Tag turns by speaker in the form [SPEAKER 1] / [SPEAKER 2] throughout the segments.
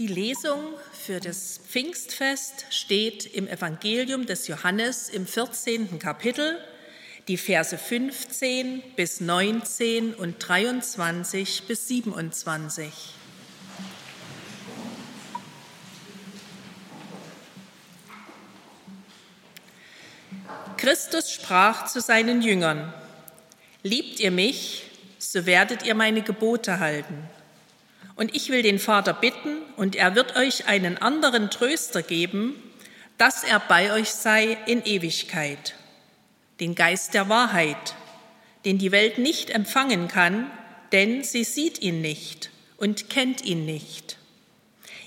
[SPEAKER 1] Die Lesung für das Pfingstfest steht im Evangelium des Johannes im 14. Kapitel, die Verse 15 bis 19 und 23 bis 27. Christus sprach zu seinen Jüngern, Liebt ihr mich, so werdet ihr meine Gebote halten. Und ich will den Vater bitten, und er wird euch einen anderen Tröster geben, dass er bei euch sei in Ewigkeit, den Geist der Wahrheit, den die Welt nicht empfangen kann, denn sie sieht ihn nicht und kennt ihn nicht.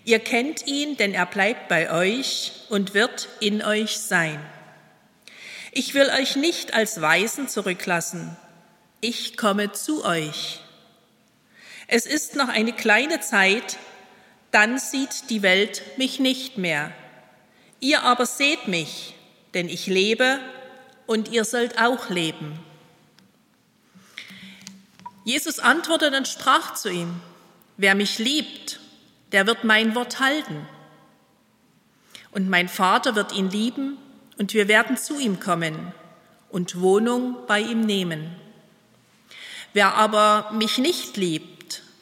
[SPEAKER 1] Ihr kennt ihn, denn er bleibt bei euch und wird in euch sein. Ich will euch nicht als Weisen zurücklassen, ich komme zu euch. Es ist noch eine kleine Zeit, dann sieht die Welt mich nicht mehr. Ihr aber seht mich, denn ich lebe und ihr sollt auch leben. Jesus antwortete und sprach zu ihm, wer mich liebt, der wird mein Wort halten. Und mein Vater wird ihn lieben und wir werden zu ihm kommen und Wohnung bei ihm nehmen. Wer aber mich nicht liebt,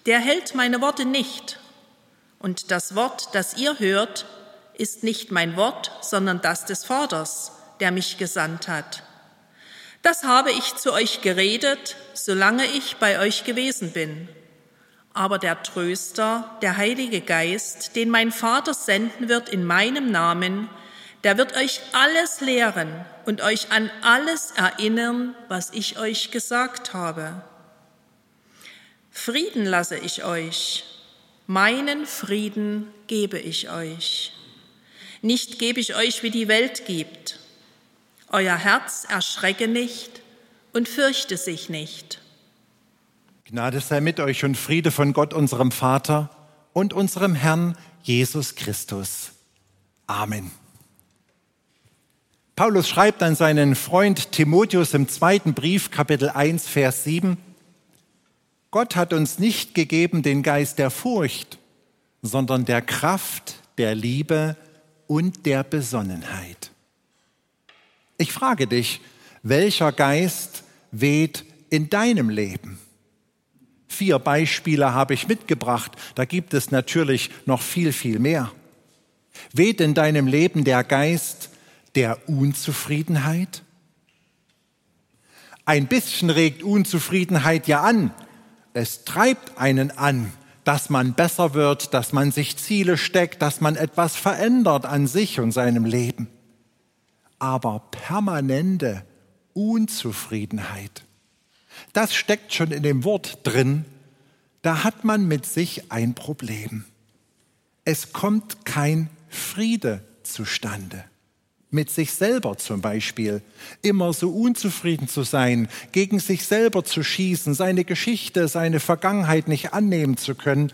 [SPEAKER 1] der hält meine Worte nicht. Und das Wort, das ihr hört, ist nicht mein Wort, sondern das des Vaters, der mich gesandt hat. Das habe ich zu euch geredet, solange ich bei euch gewesen bin. Aber der Tröster, der Heilige Geist, den mein Vater senden wird in meinem Namen, der wird euch alles lehren und euch an alles erinnern, was ich euch gesagt habe. Frieden lasse ich euch, meinen Frieden gebe ich euch. Nicht gebe ich euch, wie die Welt gibt. Euer Herz erschrecke nicht und fürchte sich nicht.
[SPEAKER 2] Gnade sei mit euch und Friede von Gott, unserem Vater und unserem Herrn Jesus Christus. Amen. Paulus schreibt an seinen Freund Timotheus im zweiten Brief, Kapitel 1, Vers 7, Gott hat uns nicht gegeben den Geist der Furcht, sondern der Kraft, der Liebe und der Besonnenheit. Ich frage dich, welcher Geist weht in deinem Leben? Vier Beispiele habe ich mitgebracht, da gibt es natürlich noch viel, viel mehr. Weht in deinem Leben der Geist der Unzufriedenheit? Ein bisschen regt Unzufriedenheit ja an, es treibt einen an, dass man besser wird, dass man sich Ziele steckt, dass man etwas verändert an sich und seinem Leben. Aber permanente Unzufriedenheit, das steckt schon in dem Wort drin, da hat man mit sich ein Problem. Es kommt kein Friede zustande mit sich selber zum Beispiel, immer so unzufrieden zu sein, gegen sich selber zu schießen, seine Geschichte, seine Vergangenheit nicht annehmen zu können,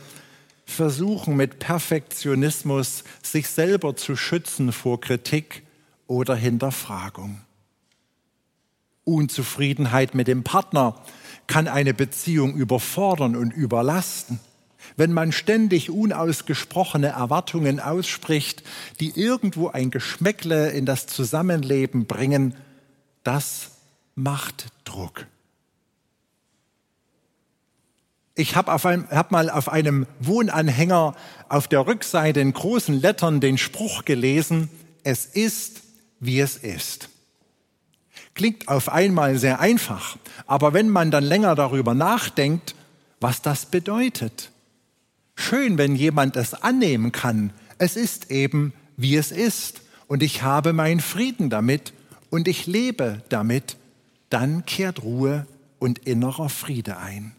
[SPEAKER 2] versuchen mit Perfektionismus sich selber zu schützen vor Kritik oder Hinterfragung. Unzufriedenheit mit dem Partner kann eine Beziehung überfordern und überlasten wenn man ständig unausgesprochene Erwartungen ausspricht, die irgendwo ein Geschmäckle in das Zusammenleben bringen, das macht Druck. Ich habe hab mal auf einem Wohnanhänger auf der Rückseite in großen Lettern den Spruch gelesen, es ist, wie es ist. Klingt auf einmal sehr einfach, aber wenn man dann länger darüber nachdenkt, was das bedeutet, schön, wenn jemand es annehmen kann. Es ist eben, wie es ist. Und ich habe meinen Frieden damit und ich lebe damit. Dann kehrt Ruhe und innerer Friede ein.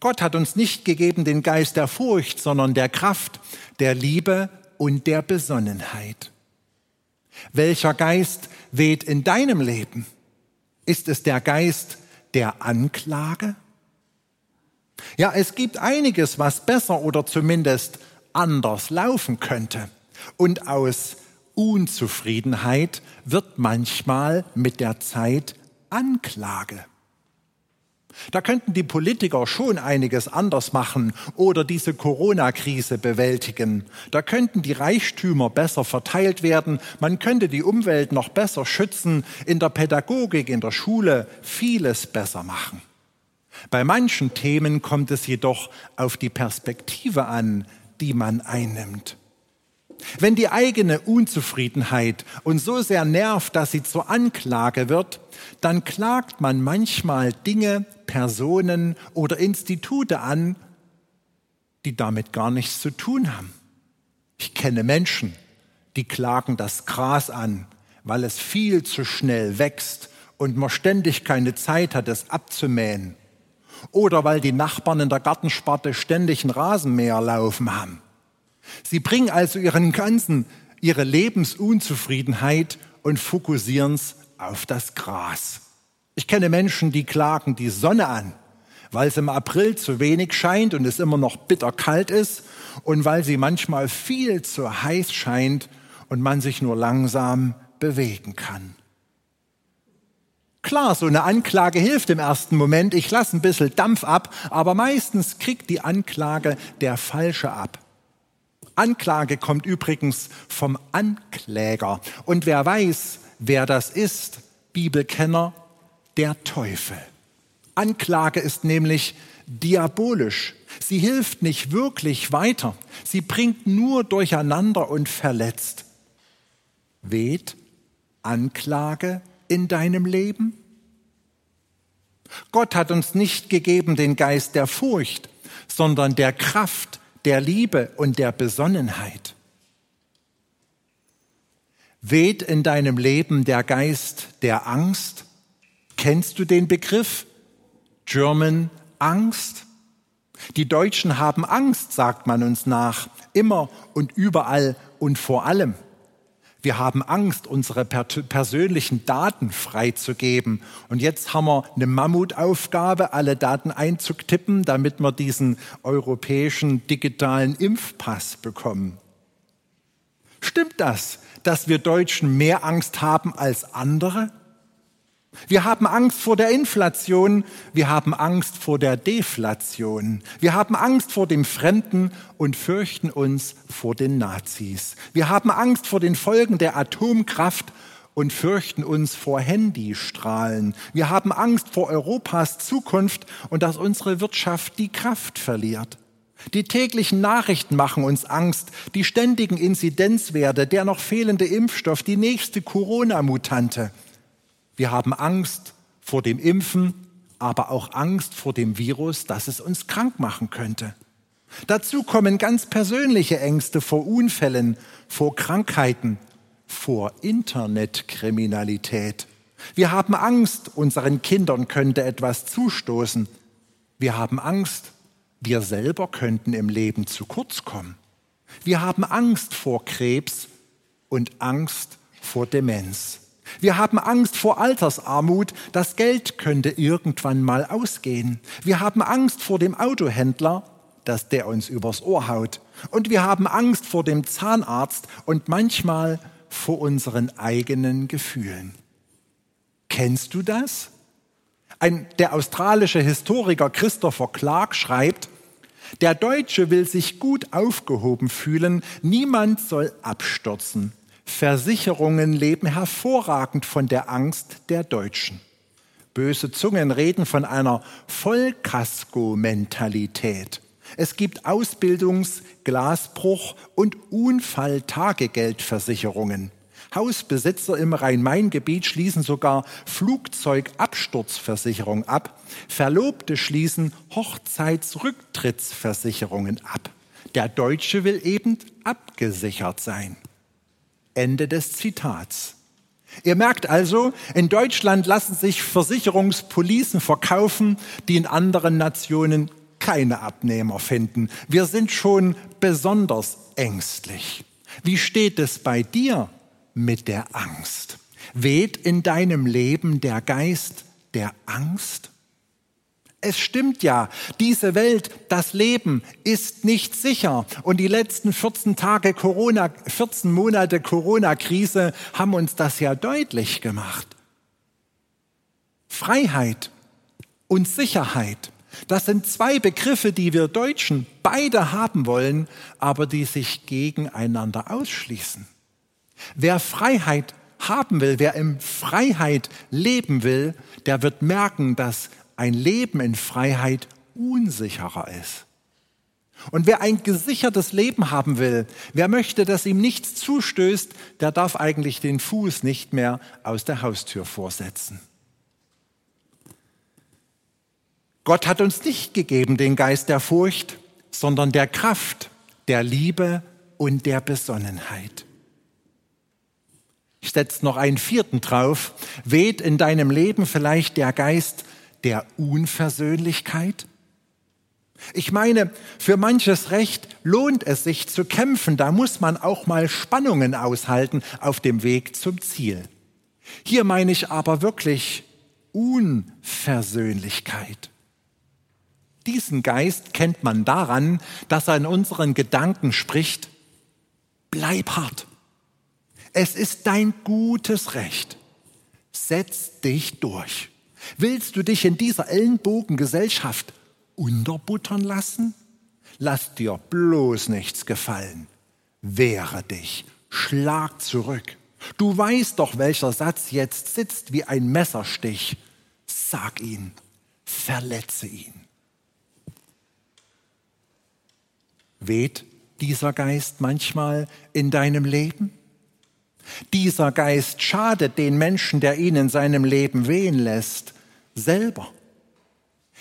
[SPEAKER 2] Gott hat uns nicht gegeben den Geist der Furcht, sondern der Kraft, der Liebe und der Besonnenheit. Welcher Geist weht in deinem Leben? Ist es der Geist der Anklage? Ja, es gibt einiges, was besser oder zumindest anders laufen könnte. Und aus Unzufriedenheit wird manchmal mit der Zeit Anklage. Da könnten die Politiker schon einiges anders machen oder diese Corona-Krise bewältigen. Da könnten die Reichtümer besser verteilt werden. Man könnte die Umwelt noch besser schützen, in der Pädagogik, in der Schule vieles besser machen. Bei manchen Themen kommt es jedoch auf die Perspektive an, die man einnimmt. Wenn die eigene Unzufriedenheit uns so sehr nervt, dass sie zur Anklage wird, dann klagt man manchmal Dinge, Personen oder Institute an, die damit gar nichts zu tun haben. Ich kenne Menschen, die klagen das Gras an, weil es viel zu schnell wächst und man ständig keine Zeit hat, es abzumähen. Oder weil die Nachbarn in der Gartensparte ständig ein Rasenmäher laufen haben. Sie bringen also ihren ganzen, ihre Lebensunzufriedenheit und fokussieren es auf das Gras. Ich kenne Menschen, die klagen die Sonne an, weil es im April zu wenig scheint und es immer noch bitterkalt ist und weil sie manchmal viel zu heiß scheint und man sich nur langsam bewegen kann. Klar, so eine Anklage hilft im ersten Moment. Ich lasse ein bisschen Dampf ab, aber meistens kriegt die Anklage der Falsche ab. Anklage kommt übrigens vom Ankläger. Und wer weiß, wer das ist, Bibelkenner, der Teufel. Anklage ist nämlich diabolisch. Sie hilft nicht wirklich weiter. Sie bringt nur durcheinander und verletzt. Weht Anklage in deinem Leben? Gott hat uns nicht gegeben den Geist der Furcht, sondern der Kraft, der Liebe und der Besonnenheit. Weht in deinem Leben der Geist der Angst? Kennst du den Begriff German Angst? Die Deutschen haben Angst, sagt man uns nach, immer und überall und vor allem. Wir haben Angst, unsere persönlichen Daten freizugeben. Und jetzt haben wir eine Mammutaufgabe, alle Daten einzutippen, damit wir diesen europäischen digitalen Impfpass bekommen. Stimmt das, dass wir Deutschen mehr Angst haben als andere? Wir haben Angst vor der Inflation, wir haben Angst vor der Deflation, wir haben Angst vor dem Fremden und fürchten uns vor den Nazis. Wir haben Angst vor den Folgen der Atomkraft und fürchten uns vor Handystrahlen. Wir haben Angst vor Europas Zukunft und dass unsere Wirtschaft die Kraft verliert. Die täglichen Nachrichten machen uns Angst, die ständigen Inzidenzwerte, der noch fehlende Impfstoff, die nächste Corona-Mutante. Wir haben Angst vor dem Impfen, aber auch Angst vor dem Virus, dass es uns krank machen könnte. Dazu kommen ganz persönliche Ängste vor Unfällen, vor Krankheiten, vor Internetkriminalität. Wir haben Angst, unseren Kindern könnte etwas zustoßen. Wir haben Angst, wir selber könnten im Leben zu kurz kommen. Wir haben Angst vor Krebs und Angst vor Demenz. Wir haben Angst vor Altersarmut, das Geld könnte irgendwann mal ausgehen. Wir haben Angst vor dem Autohändler, dass der uns übers Ohr haut. Und wir haben Angst vor dem Zahnarzt und manchmal vor unseren eigenen Gefühlen. Kennst du das? Ein, der australische Historiker Christopher Clark schreibt, der Deutsche will sich gut aufgehoben fühlen, niemand soll abstürzen. Versicherungen leben hervorragend von der Angst der Deutschen. Böse Zungen reden von einer Vollkasko-Mentalität. Es gibt Ausbildungs-, Glasbruch- und Unfalltagegeldversicherungen. Hausbesitzer im Rhein-Main-Gebiet schließen sogar Flugzeugabsturzversicherung ab. Verlobte schließen Hochzeitsrücktrittsversicherungen ab. Der Deutsche will eben abgesichert sein. Ende des Zitats. Ihr merkt also, in Deutschland lassen sich Versicherungspolicen verkaufen, die in anderen Nationen keine Abnehmer finden. Wir sind schon besonders ängstlich. Wie steht es bei dir mit der Angst? Weht in deinem Leben der Geist der Angst? Es stimmt ja, diese Welt, das Leben ist nicht sicher. Und die letzten 14 Tage Corona, 14 Monate Corona-Krise haben uns das ja deutlich gemacht. Freiheit und Sicherheit. Das sind zwei Begriffe, die wir Deutschen beide haben wollen, aber die sich gegeneinander ausschließen. Wer Freiheit haben will, wer in Freiheit leben will, der wird merken, dass ein Leben in Freiheit unsicherer ist. Und wer ein gesichertes Leben haben will, wer möchte, dass ihm nichts zustößt, der darf eigentlich den Fuß nicht mehr aus der Haustür vorsetzen. Gott hat uns nicht gegeben den Geist der Furcht, sondern der Kraft, der Liebe und der Besonnenheit. Ich setze noch einen vierten drauf. Weht in deinem Leben vielleicht der Geist der Unversöhnlichkeit? Ich meine, für manches Recht lohnt es sich zu kämpfen. Da muss man auch mal Spannungen aushalten auf dem Weg zum Ziel. Hier meine ich aber wirklich Unversöhnlichkeit. Diesen Geist kennt man daran, dass er in unseren Gedanken spricht, bleib hart. Es ist dein gutes Recht. Setz dich durch. Willst du dich in dieser Ellenbogengesellschaft unterbuttern lassen? Lass dir bloß nichts gefallen. Wehre dich, schlag zurück. Du weißt doch, welcher Satz jetzt sitzt wie ein Messerstich. Sag ihn, verletze ihn. Weht dieser Geist manchmal in deinem Leben? Dieser Geist schadet den Menschen, der ihn in seinem Leben wehen lässt, selber.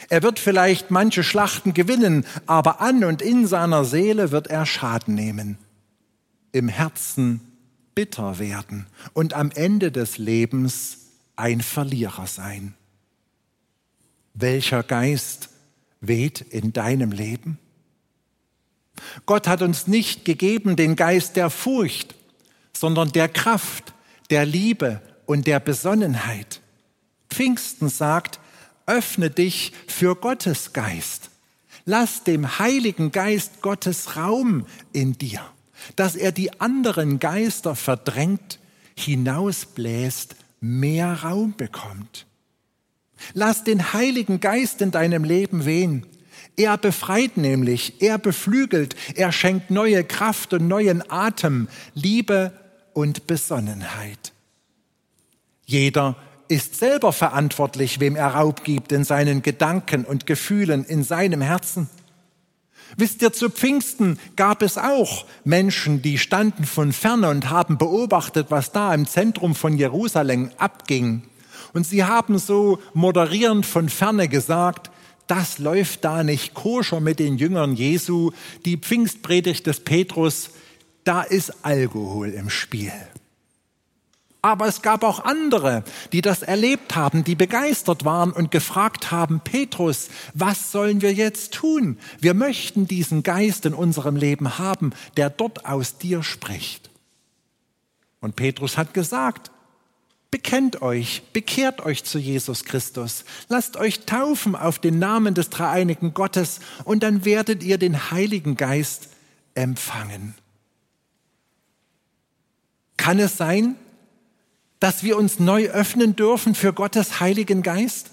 [SPEAKER 2] Er wird vielleicht manche Schlachten gewinnen, aber an und in seiner Seele wird er Schaden nehmen, im Herzen bitter werden und am Ende des Lebens ein Verlierer sein. Welcher Geist weht in deinem Leben? Gott hat uns nicht gegeben den Geist der Furcht, sondern der Kraft, der Liebe und der Besonnenheit. Pfingsten sagt, öffne dich für Gottes Geist. Lass dem Heiligen Geist Gottes Raum in dir, dass er die anderen Geister verdrängt, hinausbläst, mehr Raum bekommt. Lass den Heiligen Geist in deinem Leben wehen. Er befreit nämlich, er beflügelt, er schenkt neue Kraft und neuen Atem, Liebe und Besonnenheit. Jeder ist selber verantwortlich, wem er Raub gibt in seinen Gedanken und Gefühlen, in seinem Herzen. Wisst ihr, zu Pfingsten gab es auch Menschen, die standen von ferne und haben beobachtet, was da im Zentrum von Jerusalem abging. Und sie haben so moderierend von ferne gesagt, das läuft da nicht koscher mit den Jüngern Jesu. Die Pfingstpredigt des Petrus, da ist Alkohol im Spiel. Aber es gab auch andere, die das erlebt haben, die begeistert waren und gefragt haben, Petrus, was sollen wir jetzt tun? Wir möchten diesen Geist in unserem Leben haben, der dort aus dir spricht. Und Petrus hat gesagt, bekennt euch, bekehrt euch zu Jesus Christus, lasst euch taufen auf den Namen des dreieinigen Gottes und dann werdet ihr den Heiligen Geist empfangen. Kann es sein, dass wir uns neu öffnen dürfen für Gottes Heiligen Geist?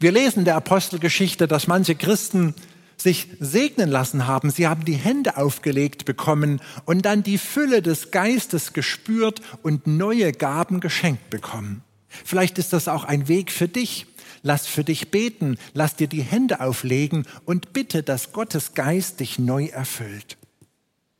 [SPEAKER 2] Wir lesen der Apostelgeschichte, dass manche Christen sich segnen lassen haben. Sie haben die Hände aufgelegt bekommen und dann die Fülle des Geistes gespürt und neue Gaben geschenkt bekommen. Vielleicht ist das auch ein Weg für dich. Lass für dich beten, lass dir die Hände auflegen und bitte, dass Gottes Geist dich neu erfüllt.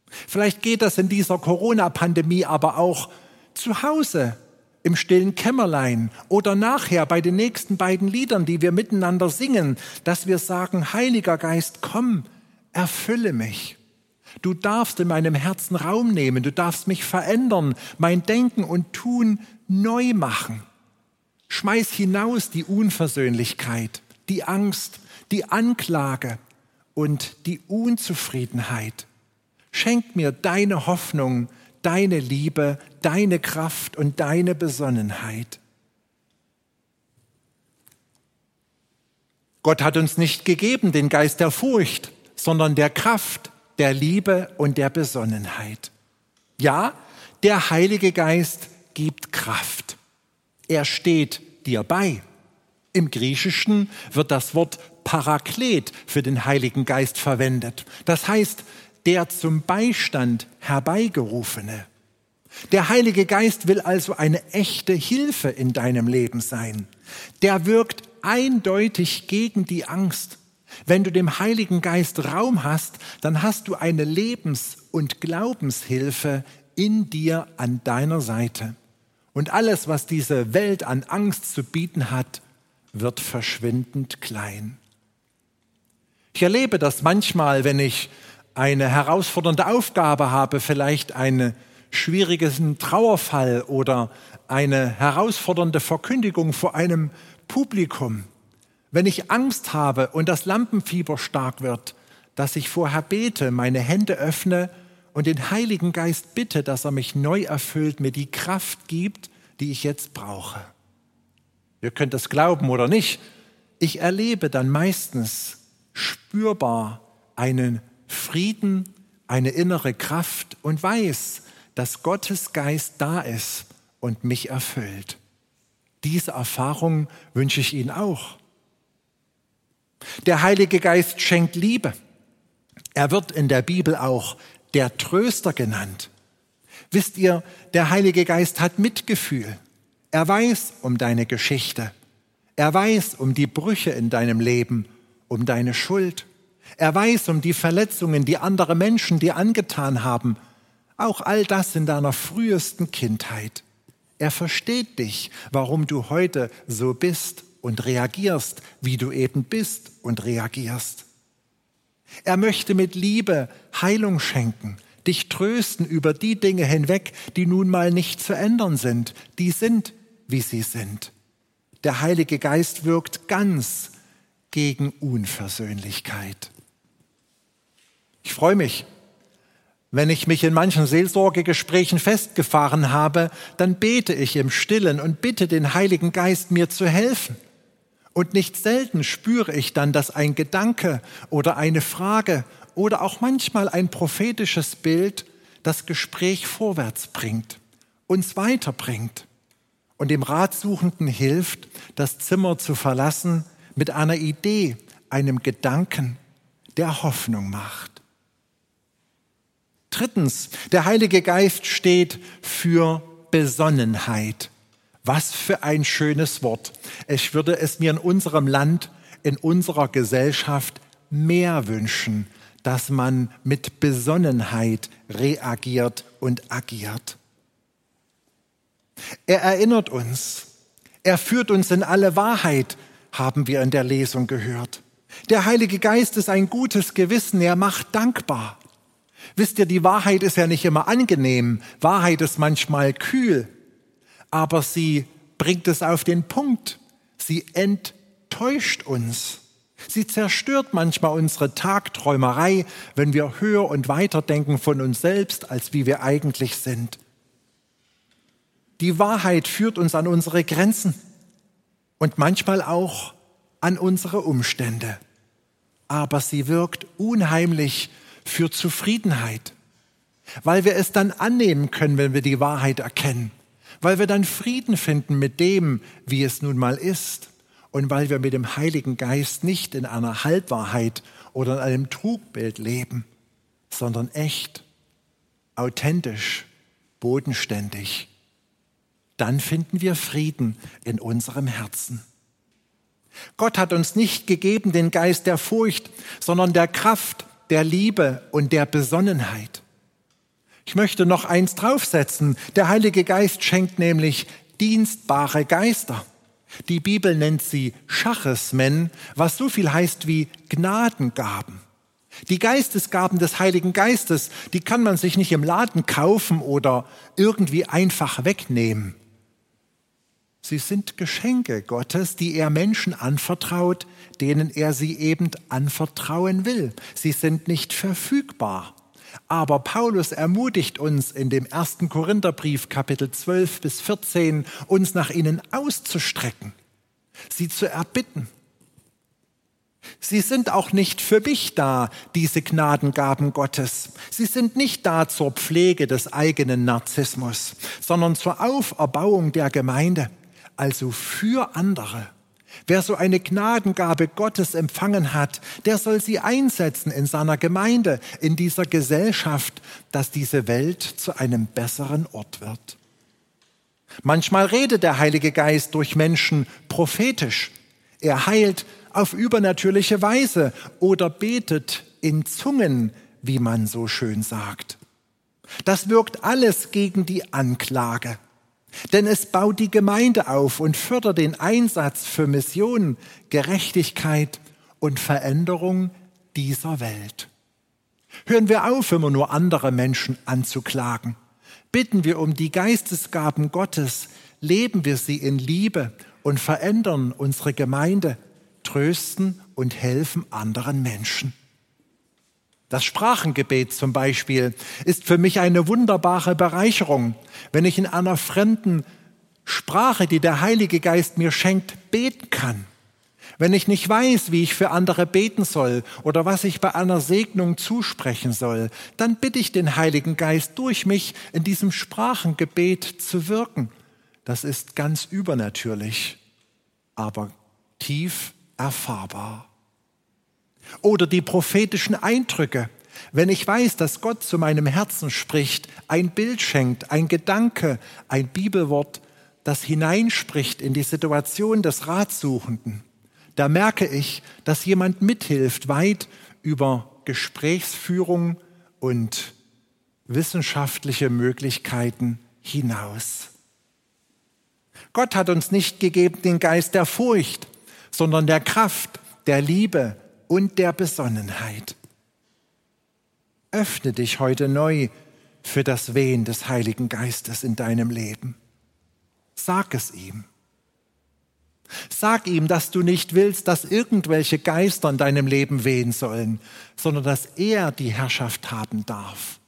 [SPEAKER 2] Vielleicht geht das in dieser Corona-Pandemie aber auch zu Hause im stillen Kämmerlein oder nachher bei den nächsten beiden Liedern, die wir miteinander singen, dass wir sagen, Heiliger Geist, komm, erfülle mich. Du darfst in meinem Herzen Raum nehmen, du darfst mich verändern, mein Denken und Tun neu machen. Schmeiß hinaus die Unversöhnlichkeit, die Angst, die Anklage und die Unzufriedenheit. Schenk mir deine Hoffnung, deine Liebe, deine Kraft und deine Besonnenheit. Gott hat uns nicht gegeben den Geist der Furcht, sondern der Kraft, der Liebe und der Besonnenheit. Ja, der Heilige Geist gibt Kraft. Er steht dir bei. Im Griechischen wird das Wort Paraklet für den Heiligen Geist verwendet. Das heißt, der zum Beistand herbeigerufene. Der Heilige Geist will also eine echte Hilfe in deinem Leben sein. Der wirkt eindeutig gegen die Angst. Wenn du dem Heiligen Geist Raum hast, dann hast du eine Lebens- und Glaubenshilfe in dir an deiner Seite. Und alles, was diese Welt an Angst zu bieten hat, wird verschwindend klein. Ich erlebe das manchmal, wenn ich eine herausfordernde Aufgabe habe, vielleicht einen schwierigen Trauerfall oder eine herausfordernde Verkündigung vor einem Publikum. Wenn ich Angst habe und das Lampenfieber stark wird, dass ich vorher bete, meine Hände öffne und den Heiligen Geist bitte, dass er mich neu erfüllt, mir die Kraft gibt, die ich jetzt brauche. Ihr könnt es glauben oder nicht. Ich erlebe dann meistens spürbar einen Frieden, eine innere Kraft und weiß, dass Gottes Geist da ist und mich erfüllt. Diese Erfahrung wünsche ich Ihnen auch. Der Heilige Geist schenkt Liebe. Er wird in der Bibel auch der Tröster genannt. Wisst ihr, der Heilige Geist hat Mitgefühl. Er weiß um deine Geschichte. Er weiß um die Brüche in deinem Leben, um deine Schuld. Er weiß um die Verletzungen, die andere Menschen dir angetan haben. Auch all das in deiner frühesten Kindheit. Er versteht dich, warum du heute so bist und reagierst, wie du eben bist und reagierst. Er möchte mit Liebe Heilung schenken, dich trösten über die Dinge hinweg, die nun mal nicht zu ändern sind. Die sind, wie sie sind. Der Heilige Geist wirkt ganz gegen Unversöhnlichkeit. Ich freue mich, wenn ich mich in manchen Seelsorgegesprächen festgefahren habe, dann bete ich im stillen und bitte den Heiligen Geist mir zu helfen. Und nicht selten spüre ich dann, dass ein Gedanke oder eine Frage oder auch manchmal ein prophetisches Bild das Gespräch vorwärts bringt, uns weiterbringt und dem Ratsuchenden hilft, das Zimmer zu verlassen mit einer Idee, einem Gedanken, der Hoffnung macht. Drittens, der Heilige Geist steht für Besonnenheit. Was für ein schönes Wort. Ich würde es mir in unserem Land, in unserer Gesellschaft mehr wünschen, dass man mit Besonnenheit reagiert und agiert. Er erinnert uns. Er führt uns in alle Wahrheit, haben wir in der Lesung gehört. Der Heilige Geist ist ein gutes Gewissen, er macht dankbar. Wisst ihr, die Wahrheit ist ja nicht immer angenehm, Wahrheit ist manchmal kühl, aber sie bringt es auf den Punkt, sie enttäuscht uns. Sie zerstört manchmal unsere Tagträumerei, wenn wir höher und weiter denken von uns selbst, als wie wir eigentlich sind. Die Wahrheit führt uns an unsere Grenzen und manchmal auch an unsere Umstände. Aber sie wirkt unheimlich für Zufriedenheit, weil wir es dann annehmen können, wenn wir die Wahrheit erkennen, weil wir dann Frieden finden mit dem, wie es nun mal ist. Und weil wir mit dem Heiligen Geist nicht in einer Halbwahrheit oder in einem Trugbild leben, sondern echt, authentisch, bodenständig. Dann finden wir Frieden in unserem Herzen. Gott hat uns nicht gegeben den Geist der Furcht, sondern der Kraft, der Liebe und der Besonnenheit. Ich möchte noch eins draufsetzen. Der Heilige Geist schenkt nämlich dienstbare Geister. Die Bibel nennt sie Schachesmen, was so viel heißt wie Gnadengaben. Die Geistesgaben des Heiligen Geistes, die kann man sich nicht im Laden kaufen oder irgendwie einfach wegnehmen. Sie sind Geschenke Gottes, die er Menschen anvertraut, denen er sie eben anvertrauen will. Sie sind nicht verfügbar. Aber Paulus ermutigt uns in dem ersten Korintherbrief Kapitel 12 bis 14, uns nach ihnen auszustrecken, sie zu erbitten. Sie sind auch nicht für mich da, diese Gnadengaben Gottes. Sie sind nicht da zur Pflege des eigenen Narzissmus, sondern zur Auferbauung der Gemeinde also für andere. Wer so eine Gnadengabe Gottes empfangen hat, der soll sie einsetzen in seiner Gemeinde, in dieser Gesellschaft, dass diese Welt zu einem besseren Ort wird. Manchmal redet der Heilige Geist durch Menschen prophetisch. Er heilt auf übernatürliche Weise oder betet in Zungen, wie man so schön sagt. Das wirkt alles gegen die Anklage. Denn es baut die Gemeinde auf und fördert den Einsatz für Mission, Gerechtigkeit und Veränderung dieser Welt. Hören wir auf, immer nur andere Menschen anzuklagen. Bitten wir um die Geistesgaben Gottes, leben wir sie in Liebe und verändern unsere Gemeinde, trösten und helfen anderen Menschen. Das Sprachengebet zum Beispiel ist für mich eine wunderbare Bereicherung, wenn ich in einer fremden Sprache, die der Heilige Geist mir schenkt, beten kann. Wenn ich nicht weiß, wie ich für andere beten soll oder was ich bei einer Segnung zusprechen soll, dann bitte ich den Heiligen Geist durch mich in diesem Sprachengebet zu wirken. Das ist ganz übernatürlich, aber tief erfahrbar. Oder die prophetischen Eindrücke. Wenn ich weiß, dass Gott zu meinem Herzen spricht, ein Bild schenkt, ein Gedanke, ein Bibelwort, das hineinspricht in die Situation des Ratsuchenden, da merke ich, dass jemand mithilft, weit über Gesprächsführung und wissenschaftliche Möglichkeiten hinaus. Gott hat uns nicht gegeben den Geist der Furcht, sondern der Kraft, der Liebe und der Besonnenheit. Öffne dich heute neu für das Wehen des Heiligen Geistes in deinem Leben. Sag es ihm. Sag ihm, dass du nicht willst, dass irgendwelche Geister in deinem Leben wehen sollen, sondern dass er die Herrschaft haben darf.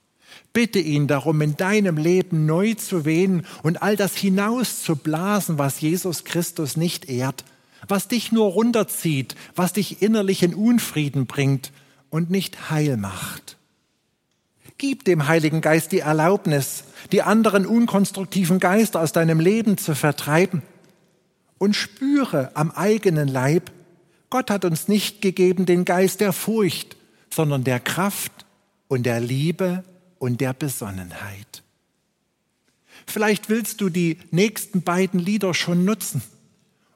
[SPEAKER 2] Bitte ihn darum, in deinem Leben neu zu wehen und all das hinauszublasen, was Jesus Christus nicht ehrt, was dich nur runterzieht, was dich innerlich in Unfrieden bringt und nicht heil macht. Gib dem Heiligen Geist die Erlaubnis, die anderen unkonstruktiven Geister aus deinem Leben zu vertreiben und spüre am eigenen Leib, Gott hat uns nicht gegeben den Geist der Furcht, sondern der Kraft und der Liebe und der Besonnenheit. Vielleicht willst du die nächsten beiden Lieder schon nutzen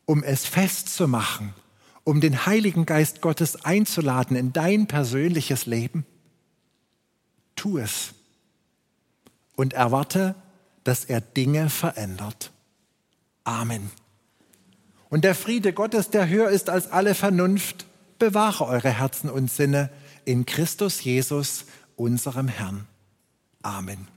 [SPEAKER 2] um es festzumachen, um den Heiligen Geist Gottes einzuladen in dein persönliches Leben? Tu es und erwarte, dass er Dinge verändert. Amen. Und der Friede Gottes, der höher ist als alle Vernunft, bewahre eure Herzen und Sinne in Christus Jesus, unserem Herrn. Amen.